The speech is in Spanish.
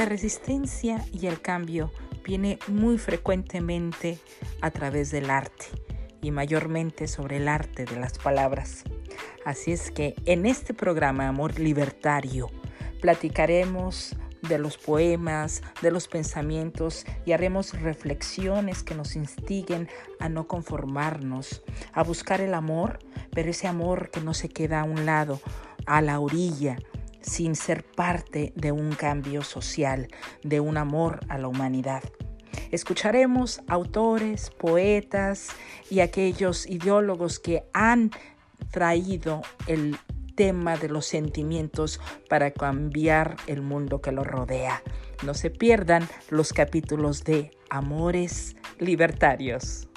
La resistencia y el cambio viene muy frecuentemente a través del arte y mayormente sobre el arte de las palabras. Así es que en este programa Amor Libertario platicaremos de los poemas, de los pensamientos y haremos reflexiones que nos instiguen a no conformarnos, a buscar el amor, pero ese amor que no se queda a un lado, a la orilla, sin ser parte de un cambio social, de un amor a la humanidad. Escucharemos autores, poetas y aquellos ideólogos que han traído el tema de los sentimientos para cambiar el mundo que lo rodea. No se pierdan los capítulos de Amores Libertarios.